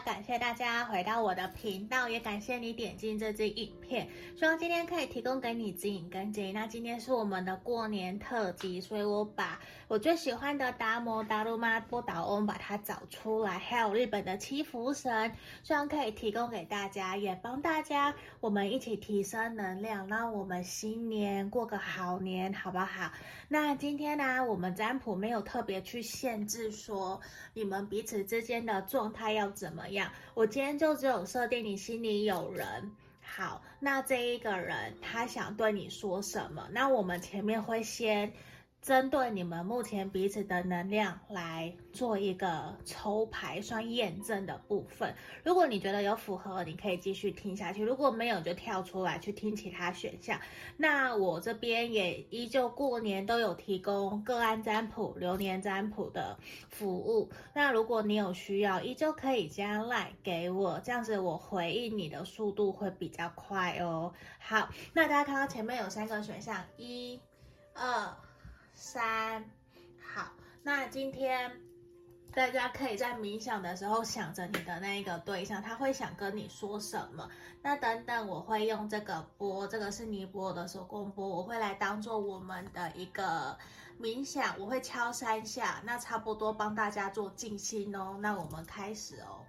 感谢大家回到我的频道，也感谢你点进这支影片。希望今天可以提供给你指引跟建议。那今天是我们的过年特辑，所以我把我最喜欢的达摩达鲁玛波导翁把它找出来，还有日本的七福神，希望可以提供给大家，也帮大家我们一起提升能量，让我们新年过个好年，好不好？那今天呢，我们占卜没有特别去限制说你们彼此之间的状态要怎么样，我今天就只有设定你心里有人。好，那这一个人他想对你说什么？那我们前面会先。针对你们目前彼此的能量来做一个抽牌算验证的部分。如果你觉得有符合，你可以继续听下去；如果没有，就跳出来去听其他选项。那我这边也依旧过年都有提供个案占卜、流年占卜的服务。那如果你有需要，依旧可以加 LINE 给我，这样子我回应你的速度会比较快哦。好，那大家看到前面有三个选项，一、二。三，好，那今天大家可以在冥想的时候想着你的那一个对象，他会想跟你说什么？那等等我会用这个钵，这个是尼泊尔的手工钵，我会来当做我们的一个冥想，我会敲三下，那差不多帮大家做静心哦。那我们开始哦。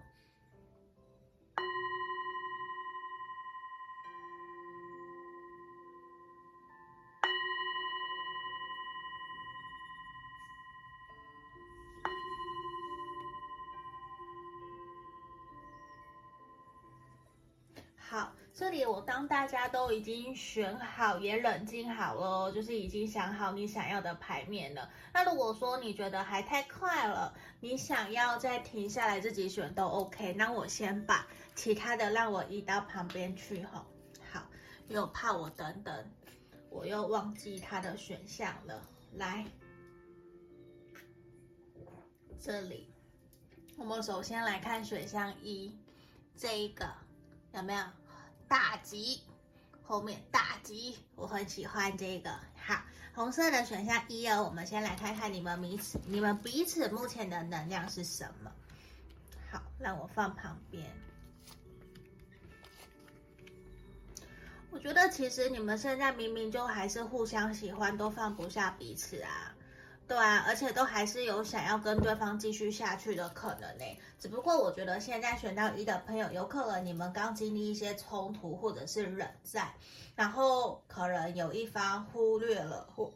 这里我当大家都已经选好，也冷静好了，就是已经想好你想要的牌面了。那如果说你觉得还太快了，你想要再停下来自己选都 OK。那我先把其他的让我移到旁边去哈。好，又怕我等等，我又忘记它的选项了。来，这里，我们首先来看选项一，这一个有没有？大吉，后面大吉，我很喜欢这个。好，红色的选项一哦，我们先来看看你们彼此，你们彼此目前的能量是什么？好，让我放旁边。我觉得其实你们现在明明就还是互相喜欢，都放不下彼此啊。对啊，而且都还是有想要跟对方继续下去的可能呢。只不过我觉得现在选到一的朋友，有可能你们刚经历一些冲突或者是冷战，然后可能有一方忽略了或。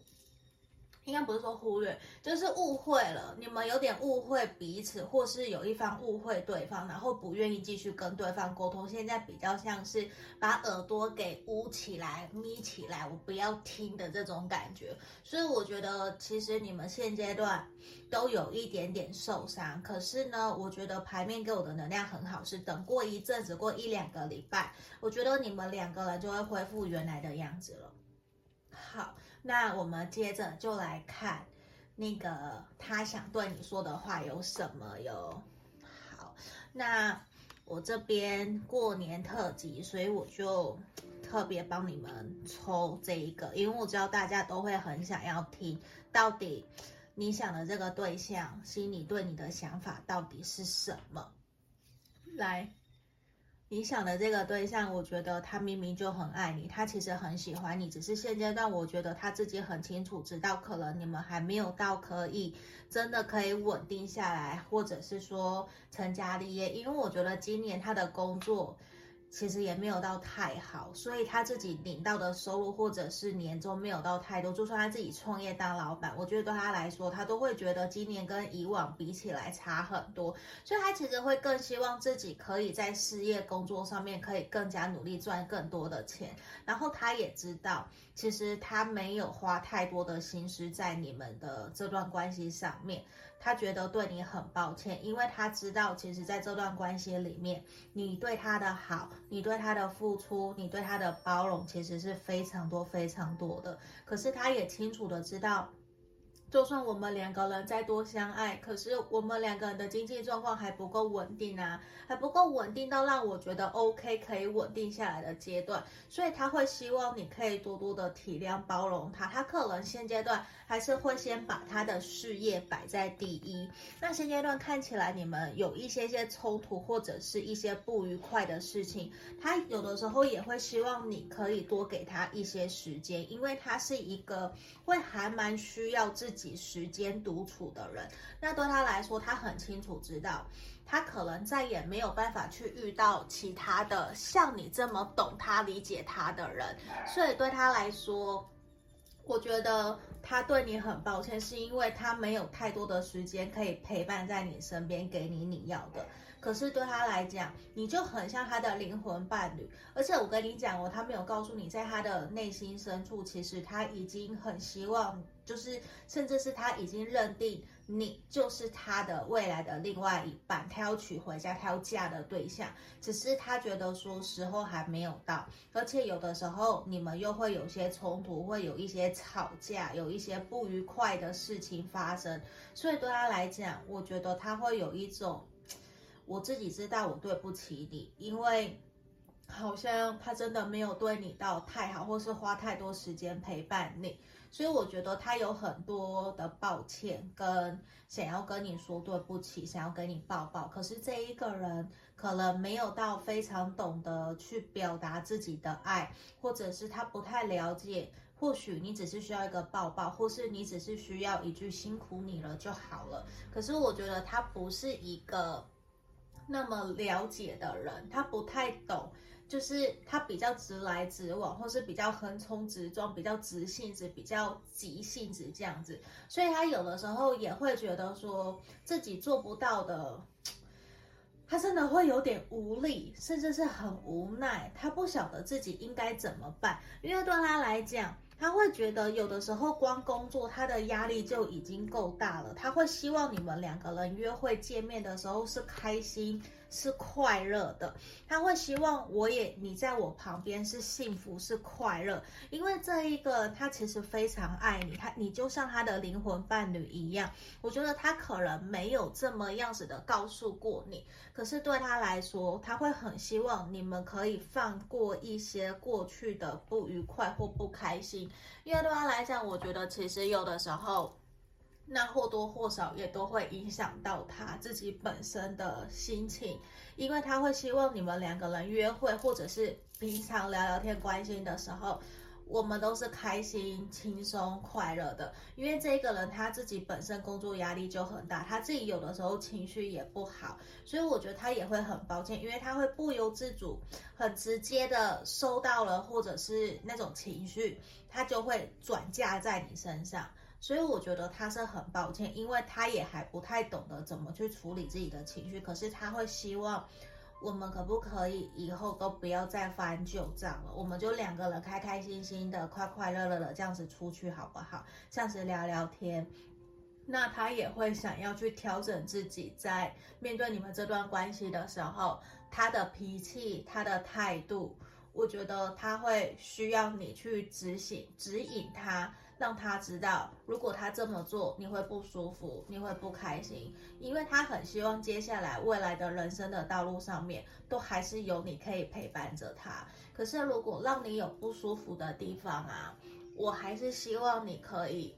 应该不是说忽略，就是误会了。你们有点误会彼此，或是有一方误会对方，然后不愿意继续跟对方沟通。现在比较像是把耳朵给捂起来、眯起来，我不要听的这种感觉。所以我觉得，其实你们现阶段都有一点点受伤。可是呢，我觉得牌面给我的能量很好，是等过一阵子，过一两个礼拜，我觉得你们两个人就会恢复原来的样子了。好。那我们接着就来看那个他想对你说的话有什么哟。好，那我这边过年特辑，所以我就特别帮你们抽这一个，因为我知道大家都会很想要听，到底你想的这个对象心里对你的想法到底是什么？来。你想的这个对象，我觉得他明明就很爱你，他其实很喜欢你，只是现阶段我觉得他自己很清楚，知道可能你们还没有到可以真的可以稳定下来，或者是说成家立业，因为我觉得今年他的工作。其实也没有到太好，所以他自己领到的收入或者是年终没有到太多。就算他自己创业当老板，我觉得对他来说，他都会觉得今年跟以往比起来差很多。所以他其实会更希望自己可以在事业工作上面可以更加努力赚更多的钱。然后他也知道，其实他没有花太多的心思在你们的这段关系上面。他觉得对你很抱歉，因为他知道，其实在这段关系里面，你对他的好，你对他的付出，你对他的包容，其实是非常多、非常多的。可是他也清楚的知道。就算我们两个人再多相爱，可是我们两个人的经济状况还不够稳定啊，还不够稳定到让我觉得 OK 可以稳定下来的阶段，所以他会希望你可以多多的体谅包容他。他可能现阶段还是会先把他的事业摆在第一。那现阶段看起来你们有一些些冲突或者是一些不愉快的事情，他有的时候也会希望你可以多给他一些时间，因为他是一个会还蛮需要自己。时间独处的人，那对他来说，他很清楚知道，他可能再也没有办法去遇到其他的像你这么懂他、理解他的人，所以对他来说，我觉得他对你很抱歉，是因为他没有太多的时间可以陪伴在你身边，给你你要的。可是对他来讲，你就很像他的灵魂伴侣，而且我跟你讲哦，他没有告诉你，在他的内心深处，其实他已经很希望，就是甚至是他已经认定你就是他的未来的另外一半，他要娶回家，他要嫁的对象，只是他觉得说时候还没有到，而且有的时候你们又会有些冲突，会有一些吵架，有一些不愉快的事情发生，所以对他来讲，我觉得他会有一种。我自己知道我对不起你，因为好像他真的没有对你到太好，或是花太多时间陪伴你，所以我觉得他有很多的抱歉跟想要跟你说对不起，想要跟你抱抱。可是这一个人可能没有到非常懂得去表达自己的爱，或者是他不太了解，或许你只是需要一个抱抱，或是你只是需要一句辛苦你了就好了。可是我觉得他不是一个。那么了解的人，他不太懂，就是他比较直来直往，或是比较横冲直撞，比较直性子，比较急性子这样子，所以他有的时候也会觉得说自己做不到的，他真的会有点无力，甚至是很无奈，他不晓得自己应该怎么办，因为对他来讲。他会觉得有的时候光工作他的压力就已经够大了，他会希望你们两个人约会见面的时候是开心。是快乐的，他会希望我也你在我旁边是幸福是快乐，因为这一个他其实非常爱你，他你就像他的灵魂伴侣一样。我觉得他可能没有这么样子的告诉过你，可是对他来说，他会很希望你们可以放过一些过去的不愉快或不开心，因为对他来讲，我觉得其实有的时候。那或多或少也都会影响到他自己本身的心情，因为他会希望你们两个人约会，或者是平常聊聊天、关心的时候，我们都是开心、轻松、快乐的。因为这个人他自己本身工作压力就很大，他自己有的时候情绪也不好，所以我觉得他也会很抱歉，因为他会不由自主、很直接的收到了，或者是那种情绪，他就会转嫁在你身上。所以我觉得他是很抱歉，因为他也还不太懂得怎么去处理自己的情绪。可是他会希望我们可不可以以后都不要再翻旧账了，我们就两个人开开心心的、快快乐乐的这样子出去好不好？这样子聊聊天。那他也会想要去调整自己，在面对你们这段关系的时候，他的脾气、他的态度，我觉得他会需要你去指醒、指引他。让他知道，如果他这么做，你会不舒服，你会不开心，因为他很希望接下来未来的人生的道路上面，都还是有你可以陪伴着他。可是如果让你有不舒服的地方啊，我还是希望你可以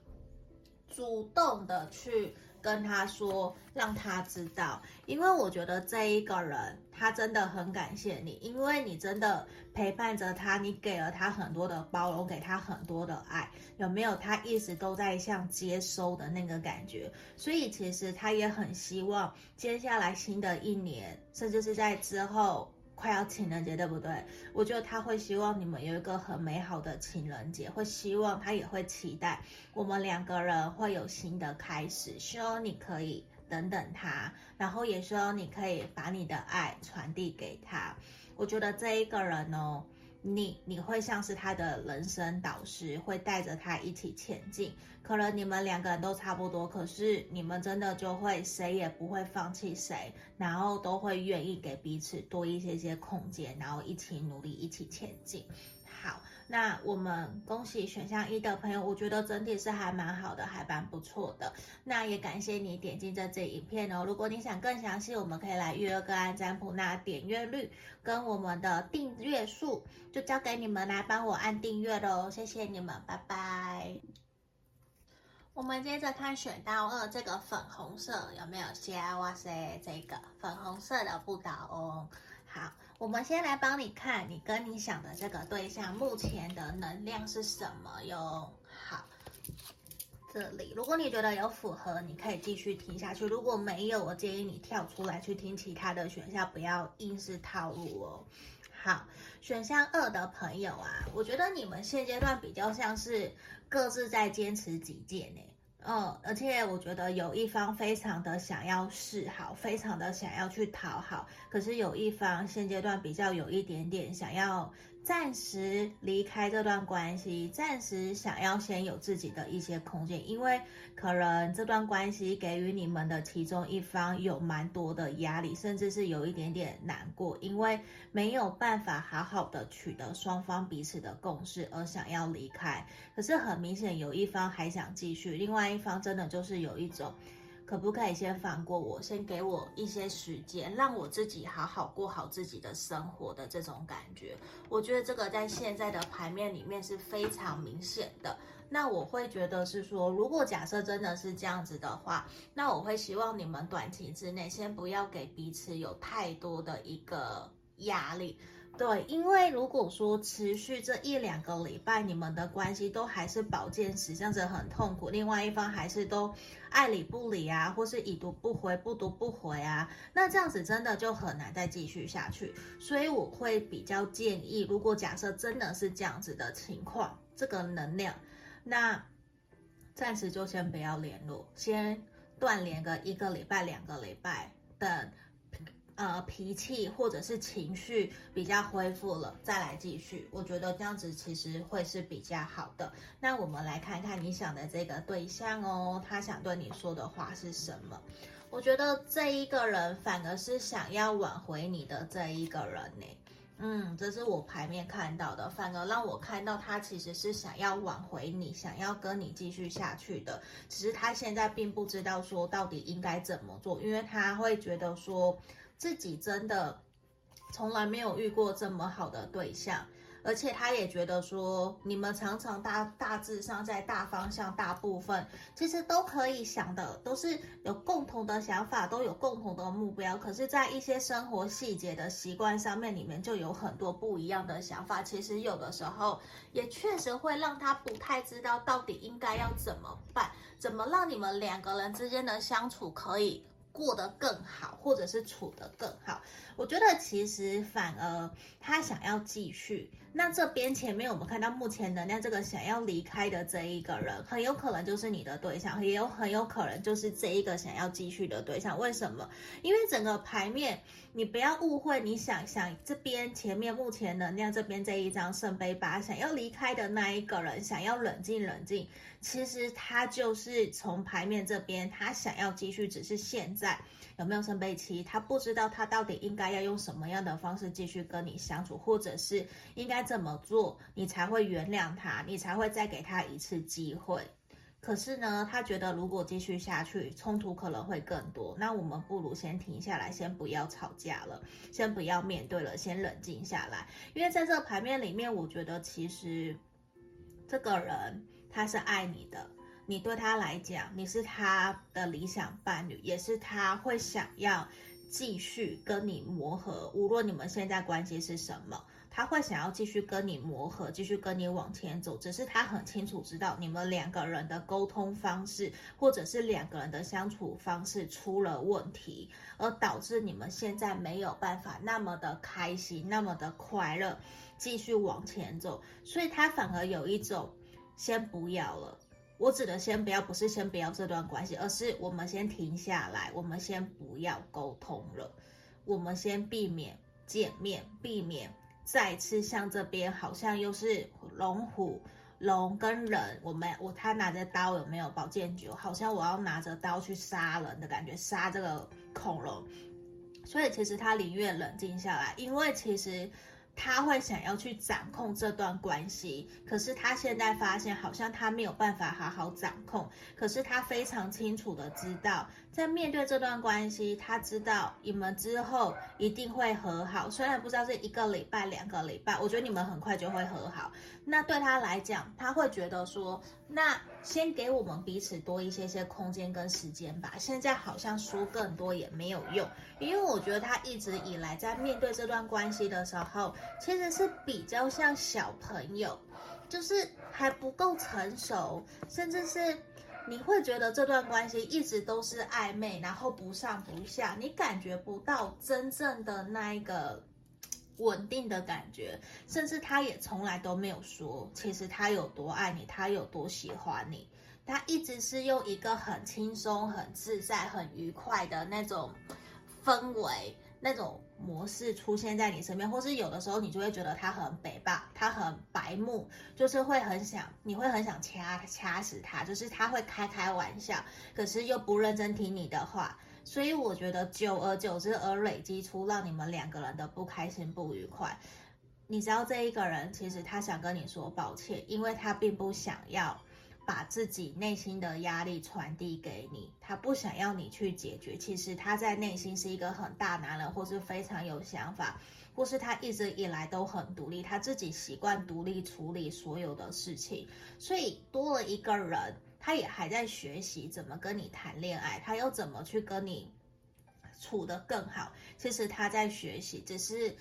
主动的去。跟他说，让他知道，因为我觉得这一个人他真的很感谢你，因为你真的陪伴着他，你给了他很多的包容，给他很多的爱，有没有？他一直都在像接收的那个感觉，所以其实他也很希望接下来新的一年，甚至是在之后。快要情人节，对不对？我觉得他会希望你们有一个很美好的情人节，会希望他也会期待我们两个人会有新的开始。希望你可以等等他，然后也希望你可以把你的爱传递给他。我觉得这一个人哦。你你会像是他的人生导师，会带着他一起前进。可能你们两个人都差不多，可是你们真的就会谁也不会放弃谁，然后都会愿意给彼此多一些些空间，然后一起努力，一起前进。那我们恭喜选项一的朋友，我觉得整体是还蛮好的，还蛮不错的。那也感谢你点进这支影片哦。如果你想更详细，我们可以来预约个案占卜。那点阅率跟我们的订阅数，就交给你们来帮我按订阅喽。谢谢你们，拜拜。我们接着看选到二这个粉红色有没有瞎？哇塞，这个粉红色的不倒翁。好，我们先来帮你看，你跟你想的这个对象目前的能量是什么哟？好，这里如果你觉得有符合，你可以继续听下去；如果没有，我建议你跳出来去听其他的选项，不要硬是套路哦。好，选项二的朋友啊，我觉得你们现阶段比较像是。各自在坚持己见呢，嗯，而且我觉得有一方非常的想要示好，非常的想要去讨好，可是有一方现阶段比较有一点点想要。暂时离开这段关系，暂时想要先有自己的一些空间，因为可能这段关系给予你们的其中一方有蛮多的压力，甚至是有一点点难过，因为没有办法好好的取得双方彼此的共识而想要离开。可是很明显有一方还想继续，另外一方真的就是有一种。可不可以先放过我，先给我一些时间，让我自己好好过好自己的生活的这种感觉？我觉得这个在现在的牌面里面是非常明显的。那我会觉得是说，如果假设真的是这样子的话，那我会希望你们短期之内先不要给彼此有太多的一个压力。对，因为如果说持续这一两个礼拜，你们的关系都还是宝剑十，这样子很痛苦，另外一方还是都爱理不理啊，或是已读不回、不读不回啊，那这样子真的就很难再继续下去。所以我会比较建议，如果假设真的是这样子的情况，这个能量，那暂时就先不要联络，先断联个一个礼拜、两个礼拜，等。呃，脾气或者是情绪比较恢复了，再来继续，我觉得这样子其实会是比较好的。那我们来看看你想的这个对象哦，他想对你说的话是什么？我觉得这一个人反而是想要挽回你的这一个人呢。嗯，这是我牌面看到的，反而让我看到他其实是想要挽回你，想要跟你继续下去的。只是他现在并不知道说到底应该怎么做，因为他会觉得说。自己真的从来没有遇过这么好的对象，而且他也觉得说，你们常常大大致上在大方向、大部分其实都可以想的，都是有共同的想法，都有共同的目标。可是，在一些生活细节的习惯上面，里面就有很多不一样的想法。其实有的时候也确实会让他不太知道到底应该要怎么办，怎么让你们两个人之间的相处可以。过得更好，或者是处得更好，我觉得其实反而他想要继续。那这边前面我们看到目前能量这个想要离开的这一个人，很有可能就是你的对象，也有很有可能就是这一个想要继续的对象。为什么？因为整个牌面，你不要误会，你想想这边前面目前能量这边这一张圣杯八，想要离开的那一个人，想要冷静冷静，其实他就是从牌面这边，他想要继续，只是现在。有没有圣杯七？他不知道他到底应该要用什么样的方式继续跟你相处，或者是应该怎么做，你才会原谅他，你才会再给他一次机会。可是呢，他觉得如果继续下去，冲突可能会更多。那我们不如先停下来，先不要吵架了，先不要面对了，先冷静下来。因为在这个牌面里面，我觉得其实这个人他是爱你的。你对他来讲，你是他的理想伴侣，也是他会想要继续跟你磨合。无论你们现在关系是什么，他会想要继续跟你磨合，继续跟你往前走。只是他很清楚知道你们两个人的沟通方式，或者是两个人的相处方式出了问题，而导致你们现在没有办法那么的开心，那么的快乐，继续往前走。所以他反而有一种先不要了。我指的先不要，不是先不要这段关系，而是我们先停下来，我们先不要沟通了，我们先避免见面，避免再次像这边好像又是龙虎龙跟人，我们我他拿着刀有没有宝剑九？好像我要拿着刀去杀人的感觉，杀这个恐龙，所以其实他宁愿冷静下来，因为其实。他会想要去掌控这段关系，可是他现在发现好像他没有办法好好掌控。可是他非常清楚的知道，在面对这段关系，他知道你们之后一定会和好。虽然不知道是一个礼拜、两个礼拜，我觉得你们很快就会和好。那对他来讲，他会觉得说，那先给我们彼此多一些些空间跟时间吧。现在好像说更多也没有用，因为我觉得他一直以来在面对这段关系的时候。其实是比较像小朋友，就是还不够成熟，甚至是你会觉得这段关系一直都是暧昧，然后不上不下，你感觉不到真正的那一个稳定的感觉，甚至他也从来都没有说，其实他有多爱你，他有多喜欢你，他一直是用一个很轻松、很自在、很愉快的那种氛围。那种模式出现在你身边，或是有的时候你就会觉得他很北霸，他很白目，就是会很想，你会很想掐掐死他，就是他会开开玩笑，可是又不认真听你的话，所以我觉得久而久之而累积出让你们两个人的不开心不愉快。你知道这一个人其实他想跟你说抱歉，因为他并不想要。把自己内心的压力传递给你，他不想要你去解决。其实他在内心是一个很大男人，或是非常有想法，或是他一直以来都很独立，他自己习惯独立处理所有的事情。所以多了一个人，他也还在学习怎么跟你谈恋爱，他又怎么去跟你处得更好。其实他在学习，只是。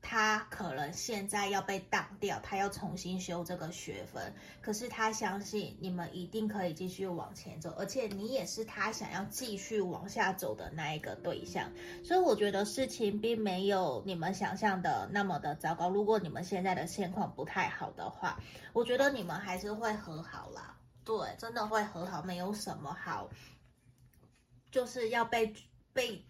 他可能现在要被挡掉，他要重新修这个学分。可是他相信你们一定可以继续往前走，而且你也是他想要继续往下走的那一个对象。所以我觉得事情并没有你们想象的那么的糟糕。如果你们现在的现况不太好的话，我觉得你们还是会和好啦。对，真的会和好，没有什么好，就是要被被，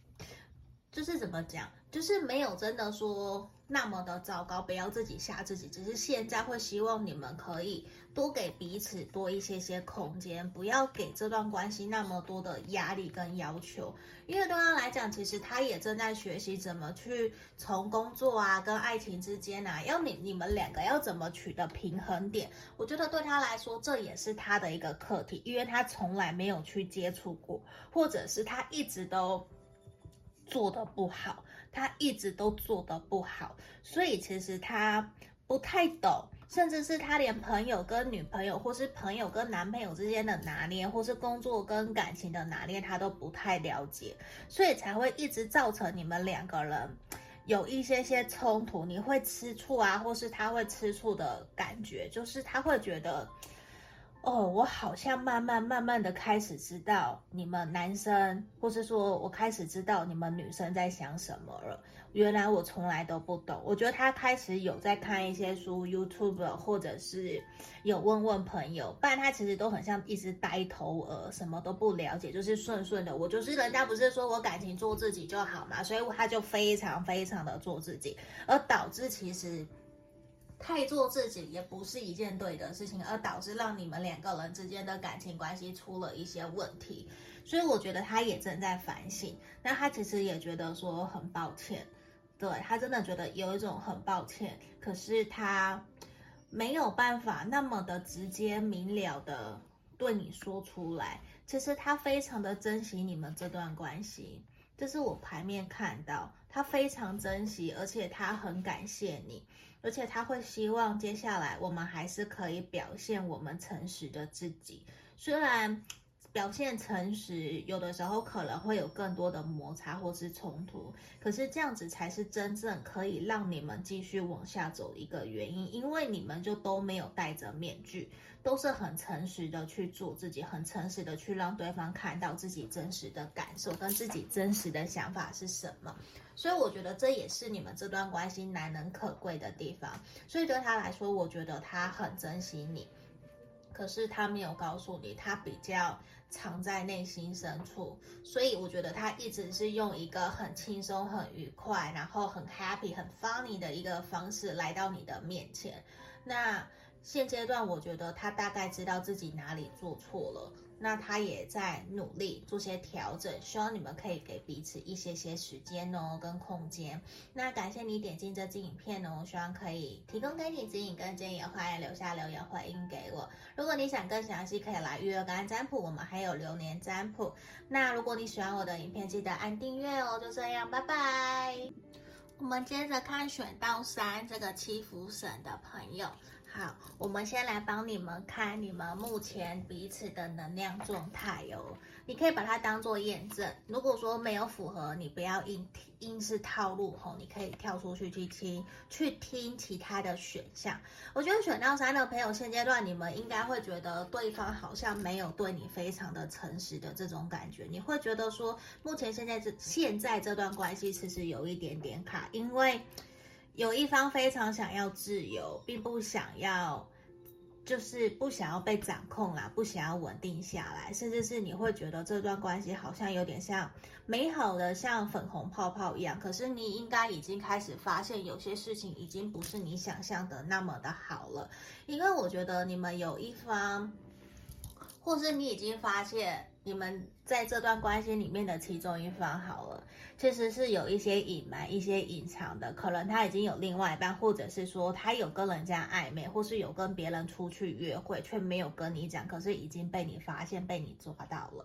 就是怎么讲，就是没有真的说。那么的糟糕，不要自己吓自己。只是现在会希望你们可以多给彼此多一些些空间，不要给这段关系那么多的压力跟要求。因为对他来讲，其实他也正在学习怎么去从工作啊跟爱情之间啊，要你你们两个要怎么取得平衡点。我觉得对他来说，这也是他的一个课题，因为他从来没有去接触过，或者是他一直都做得不好。他一直都做得不好，所以其实他不太懂，甚至是他连朋友跟女朋友，或是朋友跟男朋友之间的拿捏，或是工作跟感情的拿捏，他都不太了解，所以才会一直造成你们两个人有一些些冲突。你会吃醋啊，或是他会吃醋的感觉，就是他会觉得。哦，我好像慢慢慢慢的开始知道你们男生，或是说我开始知道你们女生在想什么了。原来我从来都不懂。我觉得他开始有在看一些书，YouTube 或者是有问问朋友，不然他其实都很像一只呆头鹅，什么都不了解，就是顺顺的。我就是人家不是说我感情做自己就好嘛，所以他就非常非常的做自己，而导致其实。太做自己也不是一件对的事情，而导致让你们两个人之间的感情关系出了一些问题，所以我觉得他也正在反省。那他其实也觉得说很抱歉，对，他真的觉得有一种很抱歉，可是他没有办法那么的直接明了的对你说出来。其实他非常的珍惜你们这段关系，这是我牌面看到，他非常珍惜，而且他很感谢你。而且他会希望接下来我们还是可以表现我们诚实的自己，虽然表现诚实有的时候可能会有更多的摩擦或是冲突，可是这样子才是真正可以让你们继续往下走一个原因，因为你们就都没有戴着面具，都是很诚实的去做自己，很诚实的去让对方看到自己真实的感受跟自己真实的想法是什么。所以我觉得这也是你们这段关系难能可贵的地方。所以对他来说，我觉得他很珍惜你，可是他没有告诉你，他比较藏在内心深处。所以我觉得他一直是用一个很轻松、很愉快，然后很 happy、很 funny 的一个方式来到你的面前。那现阶段我觉得他大概知道自己哪里做错了。那他也在努力做些调整，希望你们可以给彼此一些些时间哦，跟空间。那感谢你点进这支影片哦，希望可以提供给你指引跟建议，欢迎留下留言回应给我。如果你想更详细，可以来预约个案占卜，我们还有流年占卜。那如果你喜欢我的影片，记得按订阅哦。就这样，拜拜。我们接着看选到三这个七福神的朋友。好，我们先来帮你们看你们目前彼此的能量状态哦。你可以把它当做验证。如果说没有符合，你不要硬硬是套路吼，你可以跳出去去听，去听其他的选项。我觉得选到三的朋友，现阶段你们应该会觉得对方好像没有对你非常的诚实的这种感觉。你会觉得说，目前现在这现在这段关系其实有一点点卡，因为。有一方非常想要自由，并不想要，就是不想要被掌控啦，不想要稳定下来，甚至是你会觉得这段关系好像有点像美好的像粉红泡泡一样，可是你应该已经开始发现有些事情已经不是你想象的那么的好了，因为我觉得你们有一方，或是你已经发现。你们在这段关系里面的其中一方好了，其实是有一些隐瞒、一些隐藏的，可能他已经有另外一半，或者是说他有跟人家暧昧，或是有跟别人出去约会，却没有跟你讲，可是已经被你发现、被你抓到了。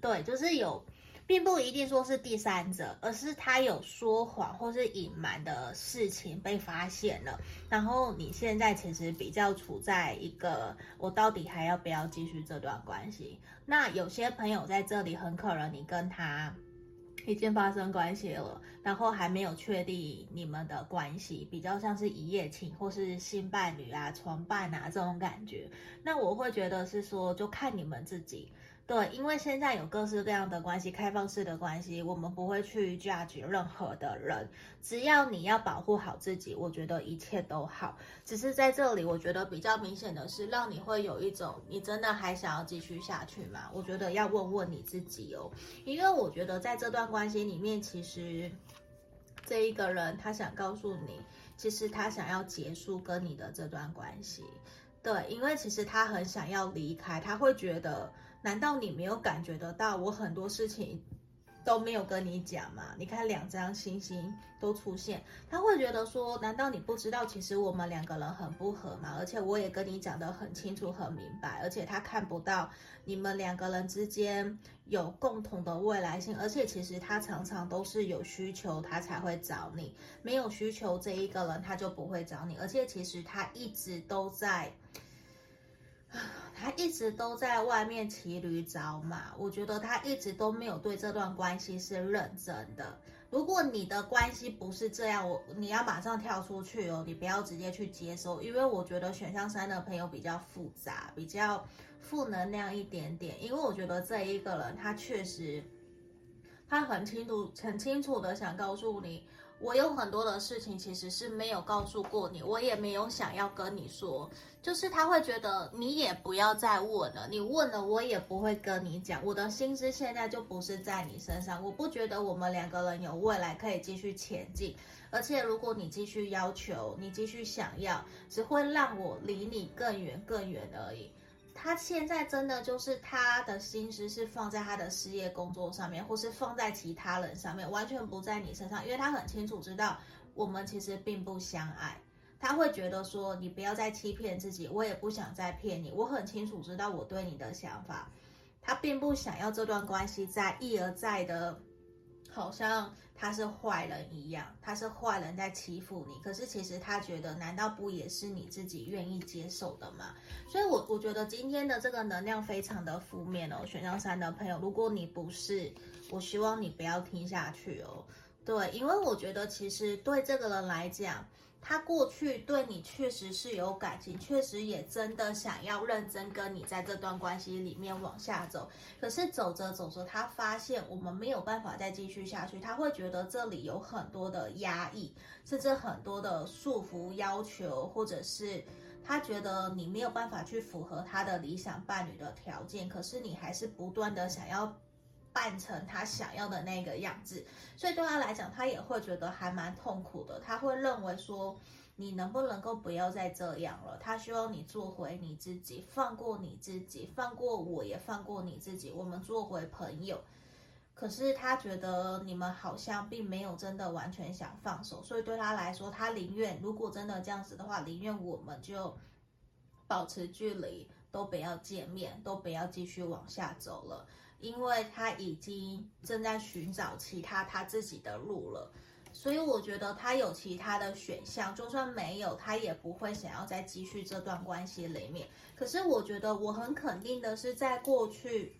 对，就是有。并不一定说是第三者，而是他有说谎或是隐瞒的事情被发现了，然后你现在其实比较处在一个我到底还要不要继续这段关系？那有些朋友在这里很可能你跟他已经发生关系了，然后还没有确定你们的关系，比较像是一夜情或是新伴侣啊、床伴啊这种感觉。那我会觉得是说，就看你们自己。对，因为现在有各式各样的关系，开放式的关系，我们不会去 judge 任何的人，只要你要保护好自己，我觉得一切都好。只是在这里，我觉得比较明显的是，让你会有一种，你真的还想要继续下去吗？我觉得要问问你自己哦，因为我觉得在这段关系里面，其实这一个人他想告诉你，其实他想要结束跟你的这段关系。对，因为其实他很想要离开，他会觉得。难道你没有感觉得到我很多事情都没有跟你讲吗？你看两张星星都出现，他会觉得说，难道你不知道其实我们两个人很不合吗？而且我也跟你讲得很清楚很明白，而且他看不到你们两个人之间有共同的未来性，而且其实他常常都是有需求他才会找你，没有需求这一个人他就不会找你，而且其实他一直都在。他一直都在外面骑驴找马，我觉得他一直都没有对这段关系是认真的。如果你的关系不是这样，我你要马上跳出去哦，你不要直接去接受，因为我觉得选项三的朋友比较复杂，比较负能量一点点。因为我觉得这一个人他确实，他很清楚、很清楚的想告诉你。我有很多的事情其实是没有告诉过你，我也没有想要跟你说，就是他会觉得你也不要再问了，你问了我也不会跟你讲，我的心思现在就不是在你身上，我不觉得我们两个人有未来可以继续前进，而且如果你继续要求，你继续想要，只会让我离你更远更远而已。他现在真的就是他的心思是放在他的事业工作上面，或是放在其他人上面，完全不在你身上，因为他很清楚知道我们其实并不相爱。他会觉得说，你不要再欺骗自己，我也不想再骗你。我很清楚知道我对你的想法，他并不想要这段关系再一而再的，好像。他是坏人一样，他是坏人在欺负你。可是其实他觉得，难道不也是你自己愿意接受的吗？所以我，我觉得今天的这个能量非常的负面哦。选项三的朋友，如果你不是，我希望你不要听下去哦。对，因为我觉得其实对这个人来讲。他过去对你确实是有感情，确实也真的想要认真跟你在这段关系里面往下走。可是走着走着，他发现我们没有办法再继续下去，他会觉得这里有很多的压抑，甚至很多的束缚要求，或者是他觉得你没有办法去符合他的理想伴侣的条件，可是你还是不断的想要。扮成他想要的那个样子，所以对他来讲，他也会觉得还蛮痛苦的。他会认为说，你能不能够不要再这样了？他希望你做回你自己，放过你自己，放过我也放过你自己，我们做回朋友。可是他觉得你们好像并没有真的完全想放手，所以对他来说，他宁愿如果真的这样子的话，宁愿我们就保持距离，都不要见面，都不要继续往下走了，因为他已经正在寻找其他他自己的路了。所以我觉得他有其他的选项，就算没有，他也不会想要再继续这段关系里面。可是我觉得我很肯定的是，在过去，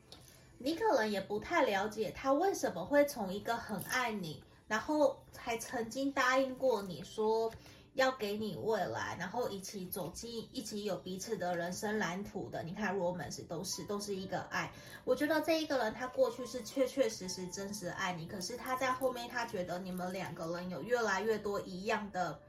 你可能也不太了解他为什么会从一个很爱你，然后还曾经答应过你说。要给你未来，然后一起走进，一起有彼此的人生蓝图的。你看，romance 都是都是一个爱。我觉得这一个人他过去是确确实实真实爱你，可是他在后面他觉得你们两个人有越来越多一样的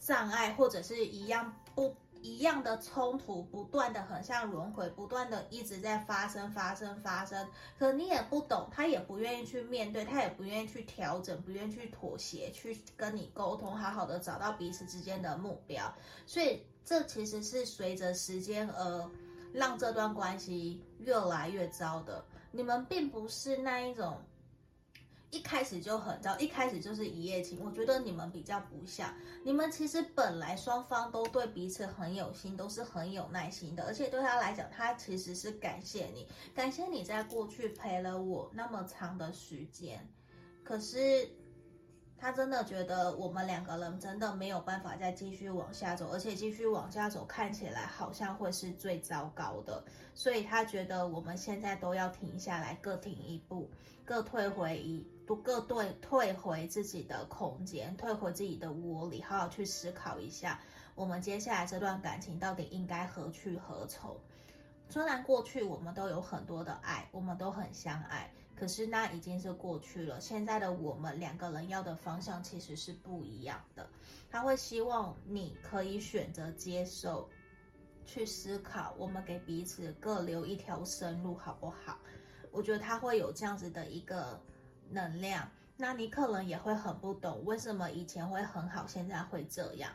障碍，或者是一样不。一样的冲突，不断的很像轮回，不断的一直在发生、发生、发生。可你也不懂，他也不愿意去面对，他也不愿意去调整，不愿意去妥协，去跟你沟通，好好的找到彼此之间的目标。所以这其实是随着时间而让这段关系越来越糟的。你们并不是那一种。一开始就很糟，一开始就是一夜情。我觉得你们比较不像，你们其实本来双方都对彼此很有心，都是很有耐心的。而且对他来讲，他其实是感谢你，感谢你在过去陪了我那么长的时间。可是他真的觉得我们两个人真的没有办法再继续往下走，而且继续往下走看起来好像会是最糟糕的。所以他觉得我们现在都要停下来，各停一步，各退回一。不各对退回自己的空间，退回自己的窝里，好好去思考一下，我们接下来这段感情到底应该何去何从？虽然过去我们都有很多的爱，我们都很相爱，可是那已经是过去了。现在的我们两个人要的方向其实是不一样的。他会希望你可以选择接受，去思考，我们给彼此各留一条生路，好不好？我觉得他会有这样子的一个。能量，那你可能也会很不懂为什么以前会很好，现在会这样。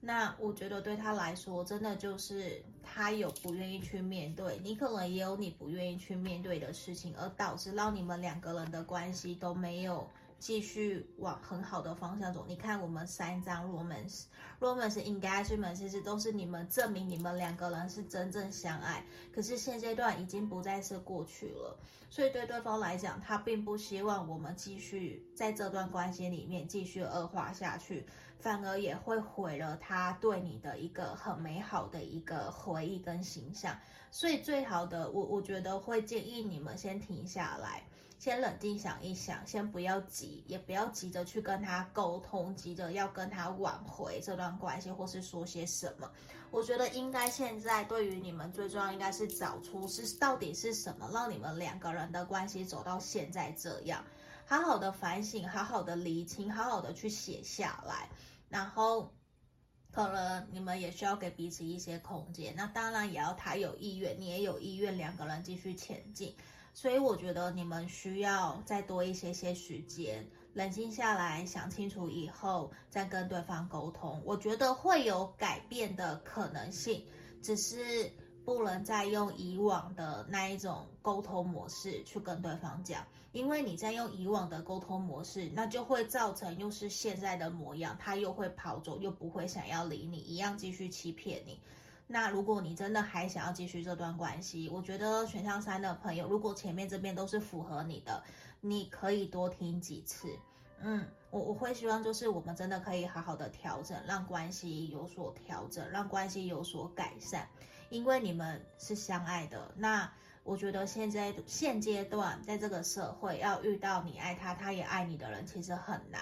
那我觉得对他来说，真的就是他有不愿意去面对，你可能也有你不愿意去面对的事情，而导致让你们两个人的关系都没有。继续往很好的方向走。你看，我们三张 romance，romance engagement 其实都是你们证明你们两个人是真正相爱。可是现阶段已经不再是过去了，所以对对方来讲，他并不希望我们继续在这段关系里面继续恶化下去，反而也会毁了他对你的一个很美好的一个回忆跟形象。所以最好的，我我觉得会建议你们先停下来。先冷静想一想，先不要急，也不要急着去跟他沟通，急着要跟他挽回这段关系，或是说些什么。我觉得应该现在对于你们最重要，应该是找出是到底是什么让你们两个人的关系走到现在这样，好好的反省，好好的厘清，好好的去写下来，然后可能你们也需要给彼此一些空间。那当然也要他有意愿，你也有意愿，两个人继续前进。所以我觉得你们需要再多一些些时间，冷静下来，想清楚以后再跟对方沟通。我觉得会有改变的可能性，只是不能再用以往的那一种沟通模式去跟对方讲，因为你在用以往的沟通模式，那就会造成又是现在的模样，他又会跑走，又不会想要理你，一样继续欺骗你。那如果你真的还想要继续这段关系，我觉得选项三的朋友，如果前面这边都是符合你的，你可以多听几次。嗯，我我会希望就是我们真的可以好好的调整，让关系有所调整，让关系有所改善，因为你们是相爱的。那我觉得现在现阶段在这个社会要遇到你爱他，他也爱你的人，其实很难。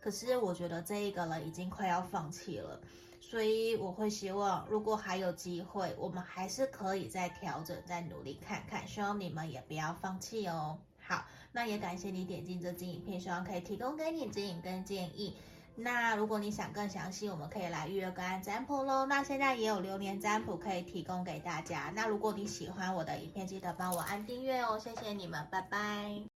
可是我觉得这一个人已经快要放弃了。所以我会希望，如果还有机会，我们还是可以再调整、再努力看看。希望你们也不要放弃哦。好，那也感谢你点进这支影片，希望可以提供给你指引跟建议。那如果你想更详细，我们可以来预约个案占卜喽。那现在也有流年占卜可以提供给大家。那如果你喜欢我的影片，记得帮我按订阅哦。谢谢你们，拜拜。